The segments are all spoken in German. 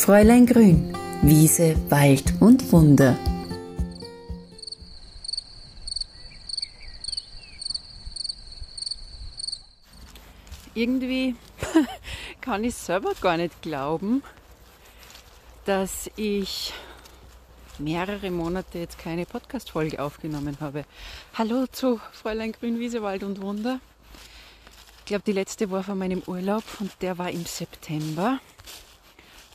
Fräulein Grün, Wiese, Wald und Wunder. Irgendwie kann ich selber gar nicht glauben, dass ich mehrere Monate jetzt keine Podcast-Folge aufgenommen habe. Hallo zu Fräulein Grün, Wiese, Wald und Wunder. Ich glaube, die letzte war von meinem Urlaub und der war im September.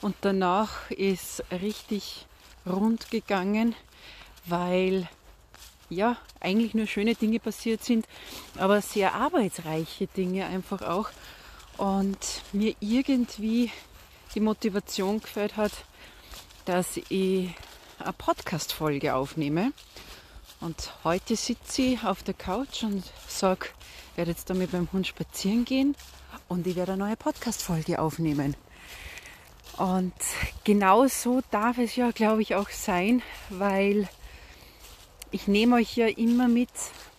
Und danach ist richtig rund gegangen, weil ja eigentlich nur schöne Dinge passiert sind, aber sehr arbeitsreiche Dinge einfach auch. Und mir irgendwie die Motivation gefällt hat, dass ich eine Podcast-Folge aufnehme. Und heute sitze ich auf der Couch und sage, werde jetzt da mit meinem Hund spazieren gehen und ich werde eine neue Podcast-Folge aufnehmen. Und genau so darf es ja, glaube ich, auch sein, weil ich nehme euch ja immer mit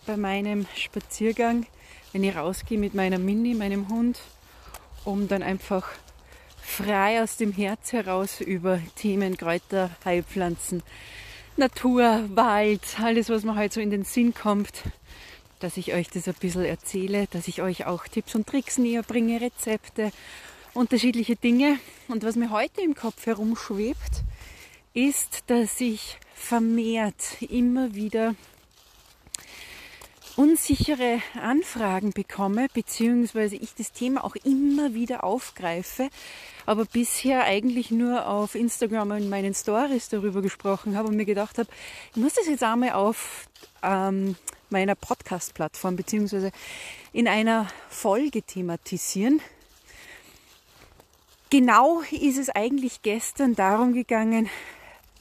bei meinem Spaziergang, wenn ich rausgehe mit meiner Mini, meinem Hund, um dann einfach frei aus dem Herz heraus über Themen, Kräuter, Heilpflanzen, Natur, Wald, alles, was mir halt so in den Sinn kommt, dass ich euch das ein bisschen erzähle, dass ich euch auch Tipps und Tricks näher bringe, Rezepte unterschiedliche Dinge. Und was mir heute im Kopf herumschwebt, ist, dass ich vermehrt immer wieder unsichere Anfragen bekomme, beziehungsweise ich das Thema auch immer wieder aufgreife, aber bisher eigentlich nur auf Instagram und meinen Stories darüber gesprochen habe und mir gedacht habe, ich muss das jetzt einmal auf ähm, meiner Podcast-Plattform beziehungsweise in einer Folge thematisieren, Genau ist es eigentlich gestern darum gegangen,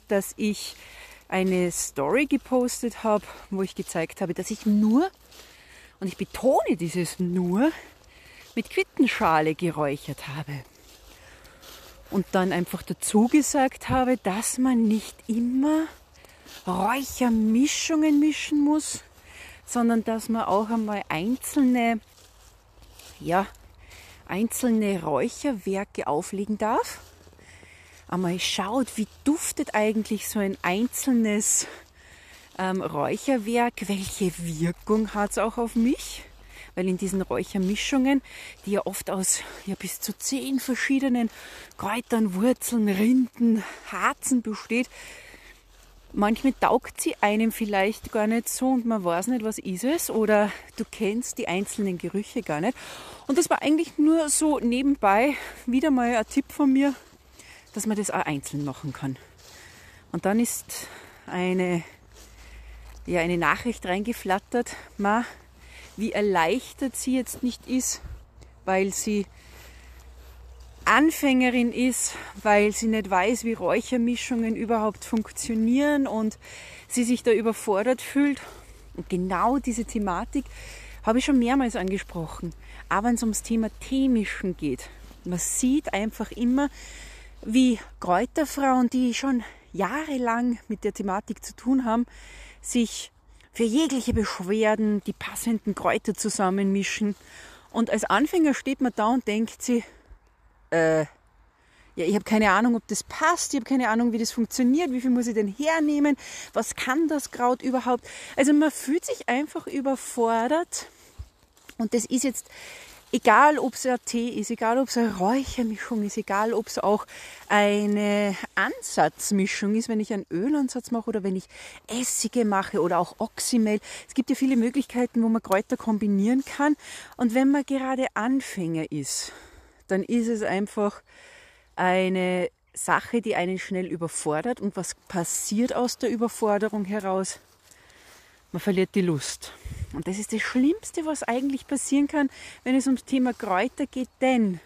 dass ich eine Story gepostet habe, wo ich gezeigt habe, dass ich nur, und ich betone dieses nur, mit Quittenschale geräuchert habe. Und dann einfach dazu gesagt habe, dass man nicht immer Räuchermischungen mischen muss, sondern dass man auch einmal einzelne ja, einzelne Räucherwerke auflegen darf. Einmal schaut, wie duftet eigentlich so ein einzelnes ähm, Räucherwerk, welche Wirkung hat es auch auf mich? Weil in diesen Räuchermischungen, die ja oft aus ja, bis zu zehn verschiedenen Kräutern, Wurzeln, Rinden, Harzen besteht, manchmal taugt sie einem vielleicht gar nicht so und man weiß nicht, was ist es oder du kennst die einzelnen Gerüche gar nicht. Und das war eigentlich nur so nebenbei wieder mal ein Tipp von mir, dass man das auch einzeln machen kann. Und dann ist eine, ja, eine Nachricht reingeflattert, ma, wie erleichtert sie jetzt nicht ist, weil sie Anfängerin ist, weil sie nicht weiß, wie Räuchermischungen überhaupt funktionieren und sie sich da überfordert fühlt. Und genau diese Thematik habe ich schon mehrmals angesprochen. Aber wenn es ums Thema Themischen geht, man sieht einfach immer, wie Kräuterfrauen, die schon jahrelang mit der Thematik zu tun haben, sich für jegliche Beschwerden die passenden Kräuter zusammenmischen. Und als Anfänger steht man da und denkt sich, äh, ja, ich habe keine Ahnung, ob das passt, ich habe keine Ahnung, wie das funktioniert, wie viel muss ich denn hernehmen, was kann das Kraut überhaupt. Also man fühlt sich einfach überfordert und das ist jetzt egal, ob es ein Tee ist, egal, ob es eine Räuchermischung ist, egal, ob es auch eine Ansatzmischung ist, wenn ich einen Ölansatz mache oder wenn ich Essige mache oder auch Oxymehl. Es gibt ja viele Möglichkeiten, wo man Kräuter kombinieren kann. Und wenn man gerade Anfänger ist, dann ist es einfach eine Sache, die einen schnell überfordert. Und was passiert aus der Überforderung heraus? Man verliert die Lust. Und das ist das Schlimmste, was eigentlich passieren kann, wenn es ums Thema Kräuter geht, denn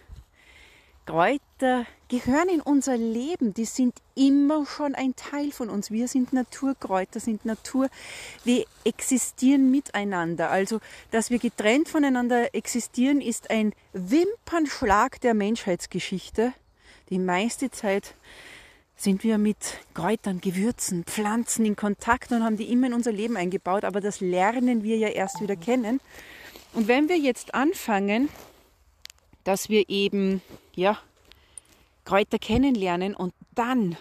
Kräuter gehören in unser Leben. Die sind immer schon ein Teil von uns. Wir sind Natur, Kräuter sind Natur. Wir existieren miteinander. Also, dass wir getrennt voneinander existieren, ist ein Wimpernschlag der Menschheitsgeschichte. Die meiste Zeit sind wir mit Kräutern, Gewürzen, Pflanzen in Kontakt und haben die immer in unser Leben eingebaut. Aber das lernen wir ja erst wieder kennen. Und wenn wir jetzt anfangen, dass wir eben ja, Kräuter kennenlernen und dann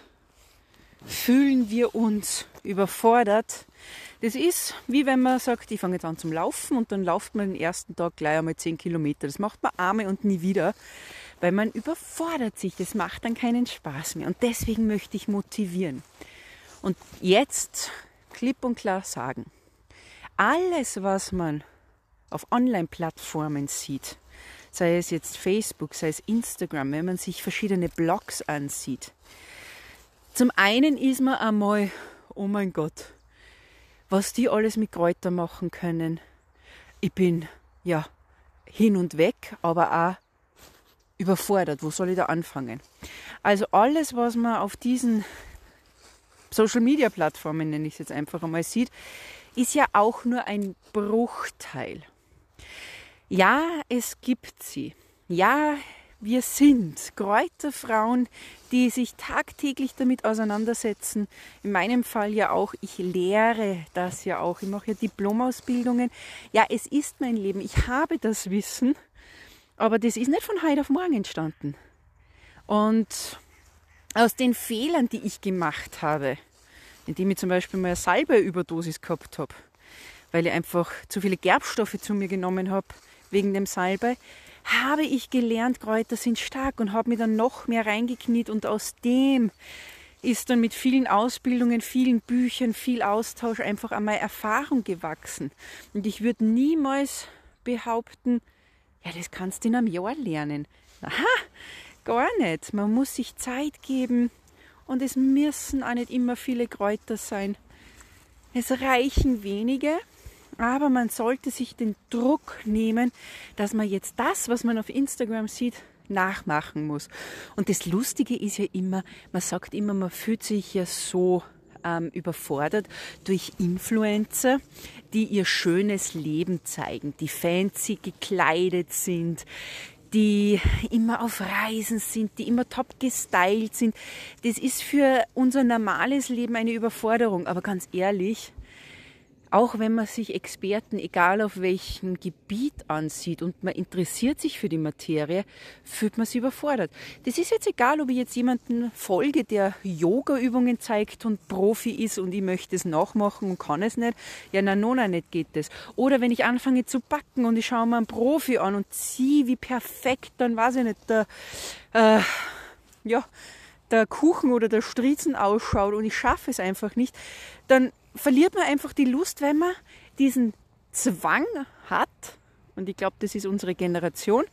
fühlen wir uns überfordert. Das ist wie wenn man sagt, ich fange jetzt an zum Laufen und dann lauft man den ersten Tag gleich einmal 10 Kilometer. Das macht man einmal und nie wieder, weil man überfordert sich. Das macht dann keinen Spaß mehr. Und deswegen möchte ich motivieren. Und jetzt klipp und klar sagen, alles, was man auf Online-Plattformen sieht, sei es jetzt Facebook, sei es Instagram, wenn man sich verschiedene Blogs ansieht, zum einen ist man einmal, oh mein Gott, was die alles mit Kräutern machen können. Ich bin ja hin und weg, aber auch überfordert. Wo soll ich da anfangen? Also alles, was man auf diesen Social Media Plattformen, nenne ich es jetzt einfach einmal, sieht, ist ja auch nur ein Bruchteil. Ja, es gibt sie. Ja, wir sind Kräuterfrauen, die sich tagtäglich damit auseinandersetzen. In meinem Fall ja auch, ich lehre das ja auch. Ich mache ja Diplomausbildungen. Ja, es ist mein Leben. Ich habe das Wissen, aber das ist nicht von heute auf morgen entstanden. Und aus den Fehlern, die ich gemacht habe, indem ich zum Beispiel mal eine Salbei-Überdosis gehabt habe, weil ich einfach zu viele Gerbstoffe zu mir genommen habe wegen dem Salbei, habe ich gelernt, Kräuter sind stark und habe mich dann noch mehr reingekniet und aus dem ist dann mit vielen Ausbildungen, vielen Büchern, viel Austausch einfach einmal Erfahrung gewachsen. Und ich würde niemals behaupten, ja, das kannst du in einem Jahr lernen. Aha, gar nicht. Man muss sich Zeit geben und es müssen auch nicht immer viele Kräuter sein. Es reichen wenige aber man sollte sich den Druck nehmen, dass man jetzt das, was man auf Instagram sieht, nachmachen muss. Und das Lustige ist ja immer, man sagt immer, man fühlt sich ja so ähm, überfordert durch Influencer, die ihr schönes Leben zeigen, die fancy gekleidet sind, die immer auf Reisen sind, die immer top gestylt sind. Das ist für unser normales Leben eine Überforderung. Aber ganz ehrlich, auch wenn man sich Experten, egal auf welchem Gebiet ansieht und man interessiert sich für die Materie, fühlt man sich überfordert. Das ist jetzt egal, ob ich jetzt jemanden folge, der Yoga-Übungen zeigt und Profi ist und ich möchte es nachmachen und kann es nicht. Ja, na, nona, nicht geht das. Oder wenn ich anfange zu backen und ich schaue mir einen Profi an und ziehe, wie perfekt, dann weiß ich nicht, der, äh, ja, der Kuchen oder der Striezen ausschaut und ich schaffe es einfach nicht, dann verliert man einfach die Lust, wenn man diesen Zwang hat, und ich glaube, das ist unsere Generation,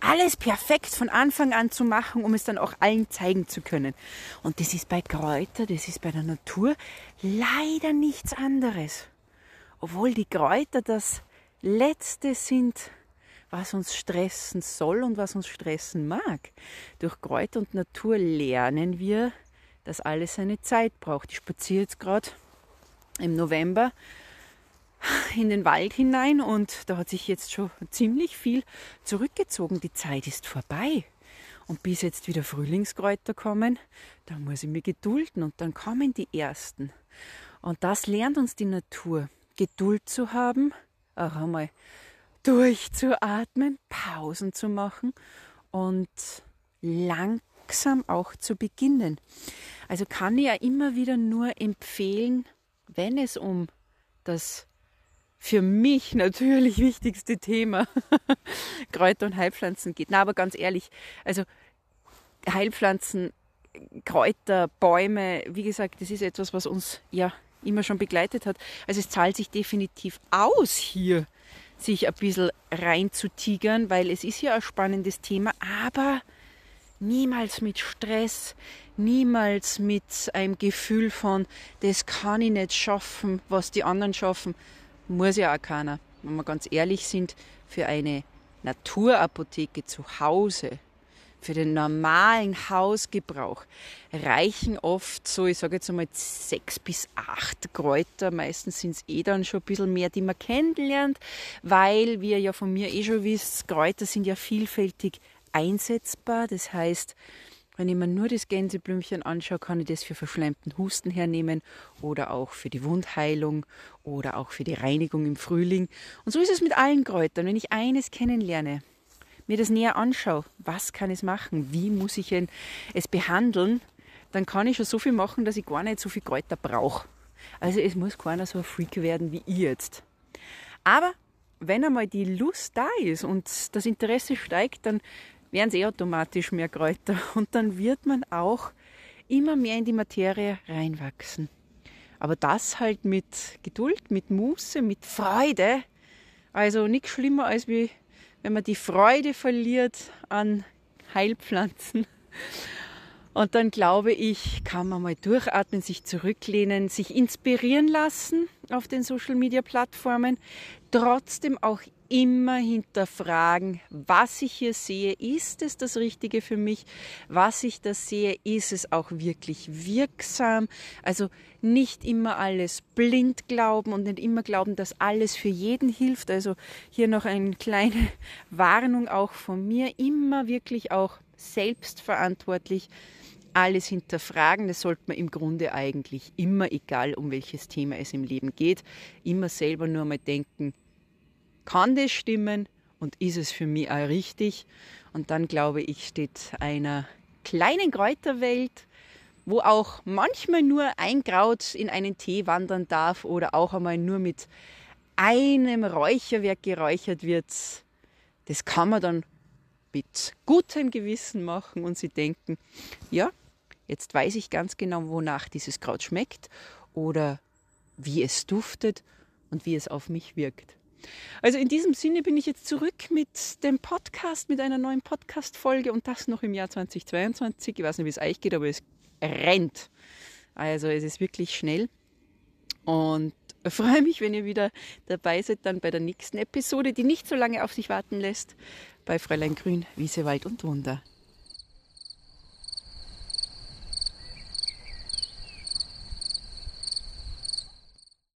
alles perfekt von Anfang an zu machen, um es dann auch allen zeigen zu können. Und das ist bei Kräuter, das ist bei der Natur leider nichts anderes. Obwohl die Kräuter das Letzte sind, was uns stressen soll und was uns stressen mag. Durch Kräuter und Natur lernen wir, dass alles seine Zeit braucht. Ich spaziere jetzt gerade im November in den Wald hinein und da hat sich jetzt schon ziemlich viel zurückgezogen. Die Zeit ist vorbei. Und bis jetzt wieder Frühlingskräuter kommen, da muss ich mich gedulden und dann kommen die ersten. Und das lernt uns die Natur. Geduld zu haben, auch einmal durchzuatmen, Pausen zu machen und langsam auch zu beginnen. Also kann ich ja immer wieder nur empfehlen, wenn es um das für mich natürlich wichtigste Thema Kräuter und Heilpflanzen geht. Na, aber ganz ehrlich, also Heilpflanzen, Kräuter, Bäume, wie gesagt, das ist etwas, was uns ja immer schon begleitet hat. Also es zahlt sich definitiv aus, hier sich ein bisschen reinzutigern, weil es ist ja ein spannendes Thema, aber niemals mit Stress, niemals mit einem Gefühl von, das kann ich nicht schaffen, was die anderen schaffen, muss ja auch keiner. Wenn wir ganz ehrlich sind, für eine Naturapotheke zu Hause, für den normalen Hausgebrauch reichen oft so, ich sage jetzt einmal sechs bis acht Kräuter. Meistens sind es eh dann schon ein bisschen mehr, die man kennenlernt, weil, wie ihr ja von mir eh schon wisst, Kräuter sind ja vielfältig einsetzbar. Das heißt, wenn ich mir nur das Gänseblümchen anschaue, kann ich das für verschleimten Husten hernehmen oder auch für die Wundheilung oder auch für die Reinigung im Frühling. Und so ist es mit allen Kräutern. Wenn ich eines kennenlerne, mir das näher anschaue, was kann es machen, wie muss ich es behandeln, dann kann ich schon so viel machen, dass ich gar nicht so viel Kräuter brauche. Also es muss keiner so ein Freak werden wie ich jetzt. Aber wenn einmal die Lust da ist und das Interesse steigt, dann werden es eh automatisch mehr Kräuter und dann wird man auch immer mehr in die Materie reinwachsen. Aber das halt mit Geduld, mit Muße, mit Freude. Also nichts schlimmer als wie wenn man die Freude verliert an Heilpflanzen. Und dann glaube ich, kann man mal durchatmen, sich zurücklehnen, sich inspirieren lassen auf den Social Media Plattformen, trotzdem auch immer hinterfragen, was ich hier sehe, ist es das Richtige für mich? Was ich da sehe, ist es auch wirklich wirksam? Also nicht immer alles blind glauben und nicht immer glauben, dass alles für jeden hilft. Also hier noch eine kleine Warnung auch von mir, immer wirklich auch selbstverantwortlich alles hinterfragen. Das sollte man im Grunde eigentlich immer, egal um welches Thema es im Leben geht, immer selber nur mal denken, kann das stimmen und ist es für mich auch richtig? Und dann glaube ich, steht einer kleinen Kräuterwelt, wo auch manchmal nur ein Kraut in einen Tee wandern darf oder auch einmal nur mit einem Räucherwerk geräuchert wird. Das kann man dann mit gutem Gewissen machen und sie denken, ja, jetzt weiß ich ganz genau, wonach dieses Kraut schmeckt oder wie es duftet und wie es auf mich wirkt. Also in diesem Sinne bin ich jetzt zurück mit dem Podcast, mit einer neuen Podcast-Folge und das noch im Jahr 2022. Ich weiß nicht, wie es euch geht, aber es rennt. Also es ist wirklich schnell. Und freue mich, wenn ihr wieder dabei seid, dann bei der nächsten Episode, die nicht so lange auf sich warten lässt, bei Fräulein Grün, Wiese, Wald und Wunder.